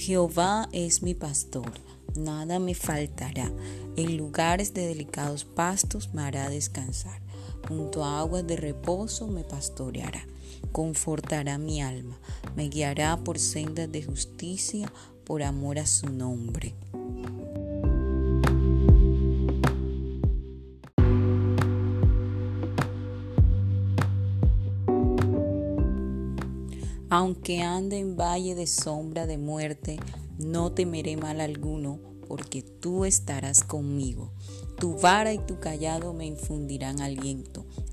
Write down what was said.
Jehová es mi pastor, nada me faltará. En lugares de delicados pastos me hará descansar. Junto a aguas de reposo me pastoreará. Confortará mi alma. Me guiará por sendas de justicia por amor a su nombre. Aunque ande en valle de sombra de muerte, no temeré mal alguno, porque tú estarás conmigo. Tu vara y tu callado me infundirán aliento.